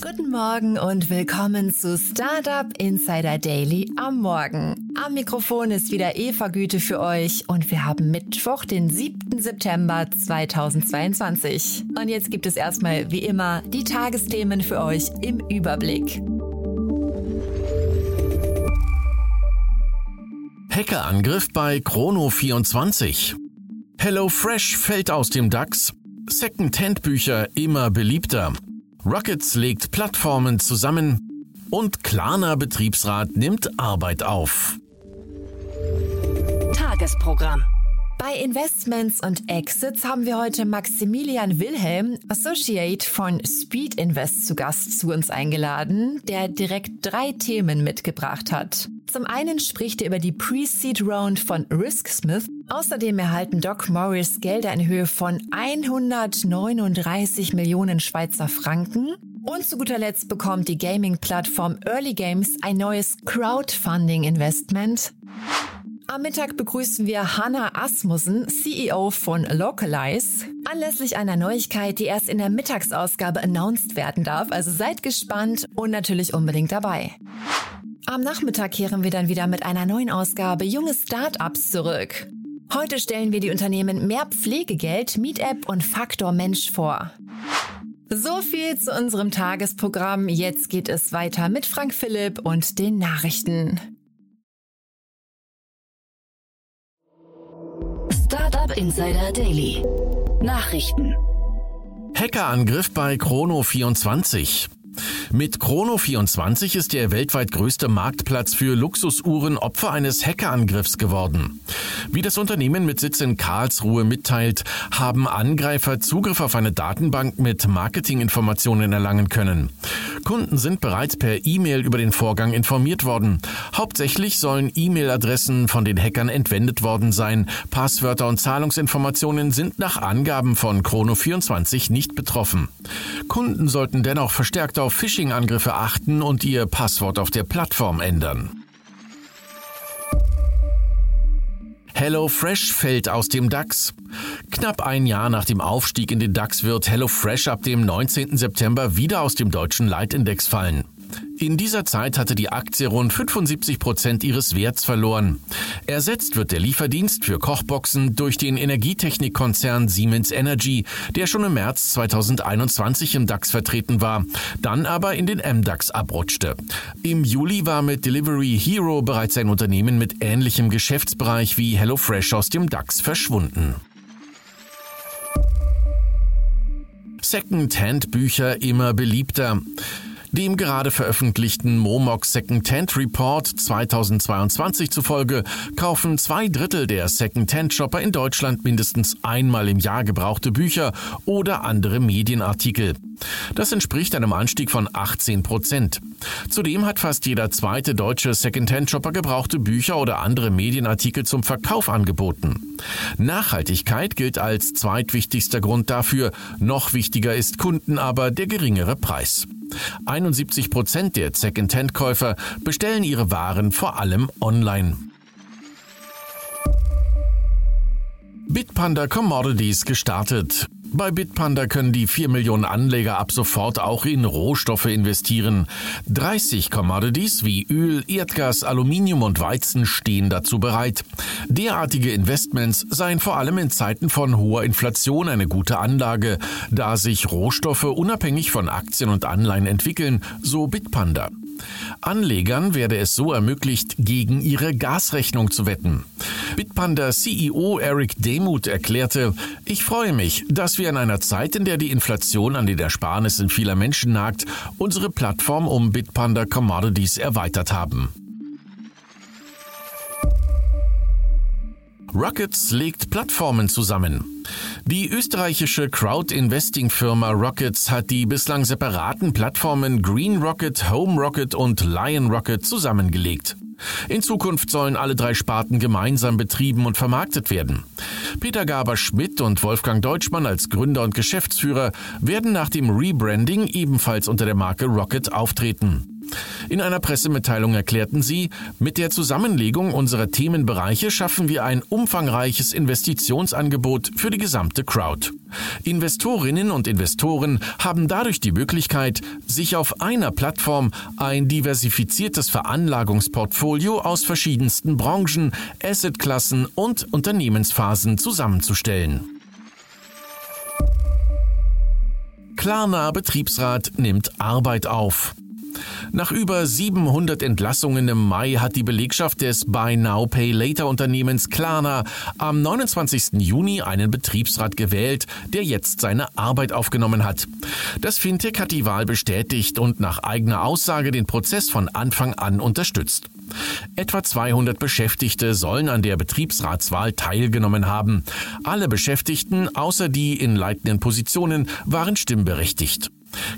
Guten Morgen und willkommen zu Startup Insider Daily am Morgen. Am Mikrofon ist wieder Eva Güte für euch und wir haben Mittwoch, den 7. September 2022. Und jetzt gibt es erstmal wie immer die Tagesthemen für euch im Überblick. Hackerangriff bei Chrono24. HelloFresh fällt aus dem DAX. Second-Hand-Bücher immer beliebter. Rockets legt Plattformen zusammen und Klarna Betriebsrat nimmt Arbeit auf. Tagesprogramm. Bei Investments und Exits haben wir heute Maximilian Wilhelm, Associate von Speed Invest zu Gast zu uns eingeladen, der direkt drei Themen mitgebracht hat. Zum einen spricht er über die Pre-Seed Round von RiskSmith. Außerdem erhalten Doc Morris Gelder in Höhe von 139 Millionen Schweizer Franken. Und zu guter Letzt bekommt die Gaming-Plattform Early Games ein neues Crowdfunding-Investment. Am Mittag begrüßen wir Hanna Asmussen, CEO von Localize, anlässlich einer Neuigkeit, die erst in der Mittagsausgabe announced werden darf. Also seid gespannt und natürlich unbedingt dabei. Am Nachmittag kehren wir dann wieder mit einer neuen Ausgabe Junge Startups zurück. Heute stellen wir die Unternehmen Mehr Pflegegeld, MeetApp und Faktor Mensch vor. So viel zu unserem Tagesprogramm. Jetzt geht es weiter mit Frank Philipp und den Nachrichten. Startup Insider Daily. Nachrichten. Hackerangriff bei Chrono24. Mit Chrono24 ist der weltweit größte Marktplatz für Luxusuhren Opfer eines Hackerangriffs geworden. Wie das Unternehmen mit Sitz in Karlsruhe mitteilt, haben Angreifer Zugriff auf eine Datenbank mit Marketinginformationen erlangen können. Kunden sind bereits per E-Mail über den Vorgang informiert worden. Hauptsächlich sollen E-Mail-Adressen von den Hackern entwendet worden sein. Passwörter und Zahlungsinformationen sind nach Angaben von Chrono24 nicht betroffen. Kunden sollten dennoch verstärkt auf Phishing-Angriffe achten und ihr Passwort auf der Plattform ändern. HelloFresh fällt aus dem DAX. Knapp ein Jahr nach dem Aufstieg in den DAX wird HelloFresh ab dem 19. September wieder aus dem deutschen Leitindex fallen. In dieser Zeit hatte die Aktie rund 75 Prozent ihres Werts verloren. Ersetzt wird der Lieferdienst für Kochboxen durch den Energietechnikkonzern Siemens Energy, der schon im März 2021 im DAX vertreten war, dann aber in den MDAX abrutschte. Im Juli war mit Delivery Hero bereits ein Unternehmen mit ähnlichem Geschäftsbereich wie HelloFresh aus dem DAX verschwunden. Second-Hand-Bücher immer beliebter. Dem gerade veröffentlichten Momok Second-Hand Report 2022 zufolge kaufen zwei Drittel der Second-Hand-Shopper in Deutschland mindestens einmal im Jahr gebrauchte Bücher oder andere Medienartikel. Das entspricht einem Anstieg von 18 Prozent. Zudem hat fast jeder zweite deutsche Second-Hand-Shopper gebrauchte Bücher oder andere Medienartikel zum Verkauf angeboten. Nachhaltigkeit gilt als zweitwichtigster Grund dafür. Noch wichtiger ist Kunden aber der geringere Preis. 71 Prozent der Second-Hand-Käufer bestellen ihre Waren vor allem online. Bitpanda Commodities gestartet. Bei Bitpanda können die 4 Millionen Anleger ab sofort auch in Rohstoffe investieren. 30 Commodities wie Öl, Erdgas, Aluminium und Weizen stehen dazu bereit. Derartige Investments seien vor allem in Zeiten von hoher Inflation eine gute Anlage, da sich Rohstoffe unabhängig von Aktien und Anleihen entwickeln, so Bitpanda. Anlegern werde es so ermöglicht, gegen ihre Gasrechnung zu wetten. Bitpanda CEO Eric Demuth erklärte, ich freue mich, dass wir in einer Zeit, in der die Inflation an den Ersparnissen vieler Menschen nagt, unsere Plattform um Bitpanda Commodities erweitert haben. Rockets legt Plattformen zusammen. Die österreichische Crowd-Investing-Firma Rockets hat die bislang separaten Plattformen Green Rocket, Home Rocket und Lion Rocket zusammengelegt. In Zukunft sollen alle drei Sparten gemeinsam betrieben und vermarktet werden. Peter Gaber-Schmidt und Wolfgang Deutschmann als Gründer und Geschäftsführer werden nach dem Rebranding ebenfalls unter der Marke Rocket auftreten. In einer Pressemitteilung erklärten sie, mit der Zusammenlegung unserer Themenbereiche schaffen wir ein umfangreiches Investitionsangebot für die gesamte Crowd. Investorinnen und Investoren haben dadurch die Möglichkeit, sich auf einer Plattform ein diversifiziertes Veranlagungsportfolio aus verschiedensten Branchen, Assetklassen und Unternehmensphasen zusammenzustellen. Klarna Betriebsrat nimmt Arbeit auf. Nach über 700 Entlassungen im Mai hat die Belegschaft des Buy Now Pay Later Unternehmens Klarna am 29. Juni einen Betriebsrat gewählt, der jetzt seine Arbeit aufgenommen hat. Das Fintech hat die Wahl bestätigt und nach eigener Aussage den Prozess von Anfang an unterstützt. Etwa 200 Beschäftigte sollen an der Betriebsratswahl teilgenommen haben. Alle Beschäftigten, außer die in leitenden Positionen, waren stimmberechtigt.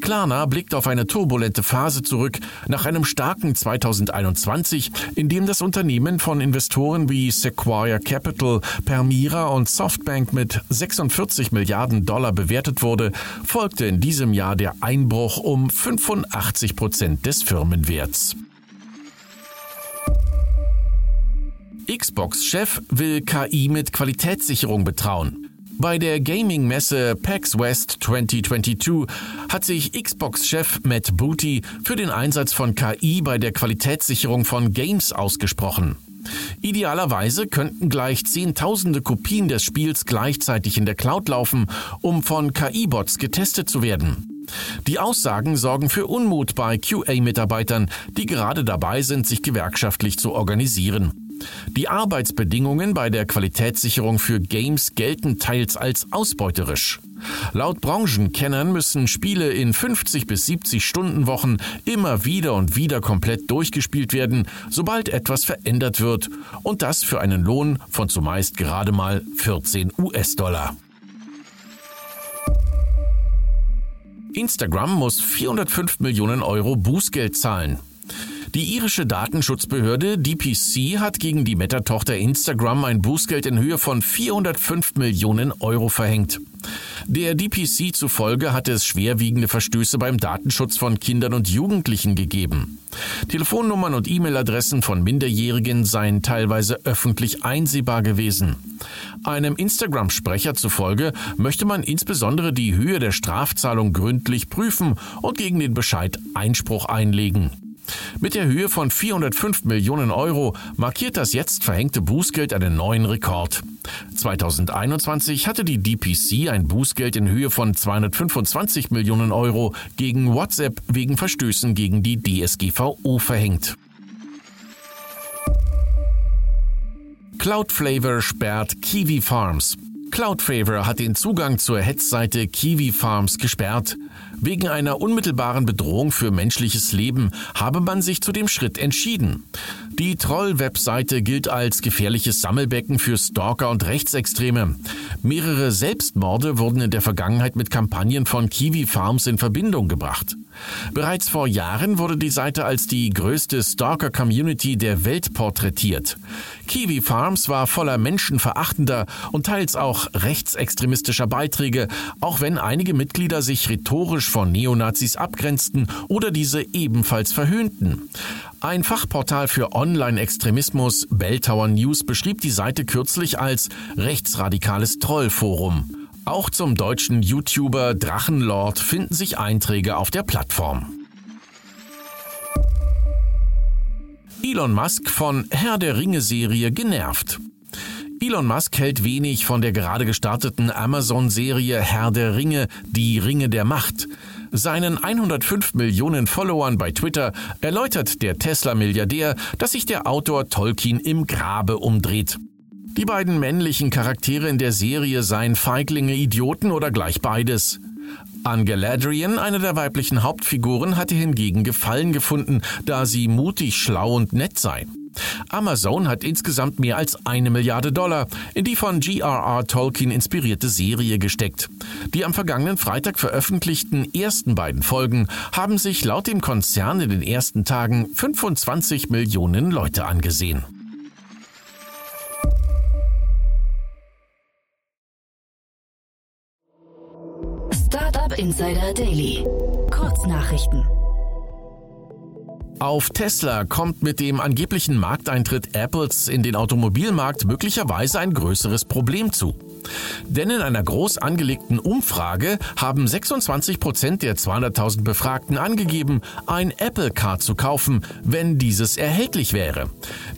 Klarna blickt auf eine turbulente Phase zurück nach einem starken 2021, in dem das Unternehmen von Investoren wie Sequoia Capital, Permira und Softbank mit 46 Milliarden Dollar bewertet wurde, folgte in diesem Jahr der Einbruch um 85 Prozent des Firmenwerts. Xbox-Chef will KI mit Qualitätssicherung betrauen. Bei der Gaming-Messe PAX West 2022 hat sich Xbox-Chef Matt Booty für den Einsatz von KI bei der Qualitätssicherung von Games ausgesprochen. Idealerweise könnten gleich Zehntausende Kopien des Spiels gleichzeitig in der Cloud laufen, um von KI-Bots getestet zu werden. Die Aussagen sorgen für Unmut bei QA-Mitarbeitern, die gerade dabei sind, sich gewerkschaftlich zu organisieren. Die Arbeitsbedingungen bei der Qualitätssicherung für Games gelten teils als ausbeuterisch. Laut Branchenkennern müssen Spiele in 50 bis 70 Stunden Wochen immer wieder und wieder komplett durchgespielt werden, sobald etwas verändert wird, und das für einen Lohn von zumeist gerade mal 14 US-Dollar. Instagram muss 405 Millionen Euro Bußgeld zahlen. Die irische Datenschutzbehörde DPC hat gegen die Meta-Tochter Instagram ein Bußgeld in Höhe von 405 Millionen Euro verhängt. Der DPC zufolge hatte es schwerwiegende Verstöße beim Datenschutz von Kindern und Jugendlichen gegeben. Telefonnummern und E-Mail-Adressen von Minderjährigen seien teilweise öffentlich einsehbar gewesen. Einem Instagram-Sprecher zufolge möchte man insbesondere die Höhe der Strafzahlung gründlich prüfen und gegen den Bescheid Einspruch einlegen. Mit der Höhe von 405 Millionen Euro markiert das jetzt verhängte Bußgeld einen neuen Rekord. 2021 hatte die DPC ein Bußgeld in Höhe von 225 Millionen Euro gegen WhatsApp wegen Verstößen gegen die DSGVO verhängt. Cloudflavor sperrt Kiwi Farms. Cloudflavor hat den Zugang zur Hetzseite Kiwi Farms gesperrt. Wegen einer unmittelbaren Bedrohung für menschliches Leben habe man sich zu dem Schritt entschieden. Die Troll-Webseite gilt als gefährliches Sammelbecken für Stalker und Rechtsextreme. Mehrere Selbstmorde wurden in der Vergangenheit mit Kampagnen von Kiwi Farms in Verbindung gebracht. Bereits vor Jahren wurde die Seite als die größte Stalker-Community der Welt porträtiert. Kiwi Farms war voller menschenverachtender und teils auch rechtsextremistischer Beiträge, auch wenn einige Mitglieder sich rhetorisch von Neonazis abgrenzten oder diese ebenfalls verhöhnten. Ein Fachportal für Online-Extremismus, Belltower News, beschrieb die Seite kürzlich als rechtsradikales Trollforum. Auch zum deutschen YouTuber Drachenlord finden sich Einträge auf der Plattform. Elon Musk von Herr der Ringe-Serie genervt. Elon Musk hält wenig von der gerade gestarteten Amazon-Serie Herr der Ringe, die Ringe der Macht. Seinen 105 Millionen Followern bei Twitter erläutert der Tesla-Milliardär, dass sich der Autor Tolkien im Grabe umdreht. Die beiden männlichen Charaktere in der Serie seien Feiglinge, Idioten oder gleich beides. An Galadriel, eine der weiblichen Hauptfiguren, hatte hingegen Gefallen gefunden, da sie mutig, schlau und nett sei. Amazon hat insgesamt mehr als eine Milliarde Dollar in die von G.R.R. Tolkien inspirierte Serie gesteckt. Die am vergangenen Freitag veröffentlichten ersten beiden Folgen haben sich laut dem Konzern in den ersten Tagen 25 Millionen Leute angesehen. Startup Insider Daily. Kurznachrichten. Auf Tesla kommt mit dem angeblichen Markteintritt Apples in den Automobilmarkt möglicherweise ein größeres Problem zu. Denn in einer groß angelegten Umfrage haben 26 Prozent der 200.000 Befragten angegeben, ein Apple Car zu kaufen, wenn dieses erhältlich wäre.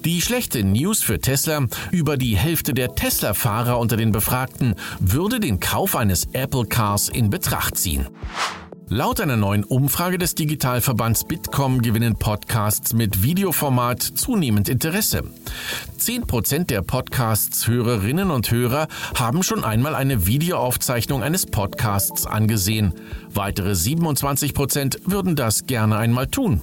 Die schlechte News für Tesla, über die Hälfte der Tesla-Fahrer unter den Befragten würde den Kauf eines Apple Cars in Betracht ziehen. Laut einer neuen Umfrage des Digitalverbands Bitkom gewinnen Podcasts mit Videoformat zunehmend Interesse. Zehn Prozent der Podcasts-Hörerinnen und Hörer haben schon einmal eine Videoaufzeichnung eines Podcasts angesehen. Weitere 27 Prozent würden das gerne einmal tun.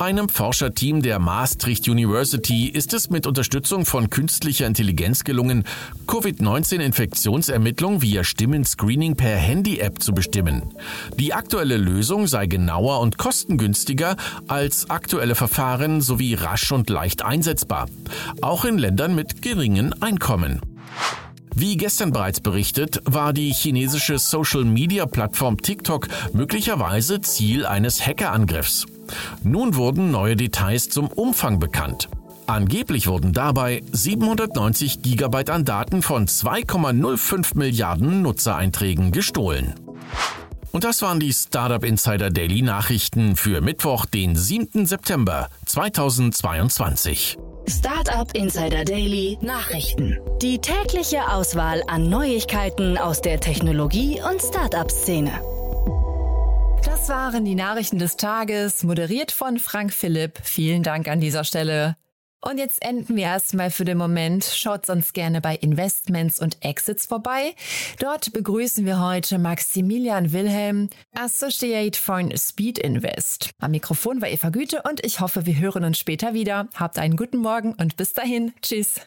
Einem Forscherteam der Maastricht University ist es mit Unterstützung von künstlicher Intelligenz gelungen, Covid-19-Infektionsermittlung via Stimmenscreening per Handy-App zu bestimmen. Die aktuelle Lösung sei genauer und kostengünstiger als aktuelle Verfahren sowie rasch und leicht einsetzbar, auch in Ländern mit geringen Einkommen. Wie gestern bereits berichtet, war die chinesische Social-Media-Plattform TikTok möglicherweise Ziel eines Hackerangriffs. Nun wurden neue Details zum Umfang bekannt. Angeblich wurden dabei 790 Gigabyte an Daten von 2,05 Milliarden Nutzereinträgen gestohlen. Und das waren die Startup Insider Daily Nachrichten für Mittwoch, den 7. September 2022. Startup Insider Daily Nachrichten. Die tägliche Auswahl an Neuigkeiten aus der Technologie- und Startup-Szene. Das waren die Nachrichten des Tages, moderiert von Frank Philipp. Vielen Dank an dieser Stelle. Und jetzt enden wir erstmal für den Moment. Schaut sonst gerne bei Investments und Exits vorbei. Dort begrüßen wir heute Maximilian Wilhelm, Associate von Speed Invest. Am Mikrofon war Eva Güte und ich hoffe, wir hören uns später wieder. Habt einen guten Morgen und bis dahin. Tschüss.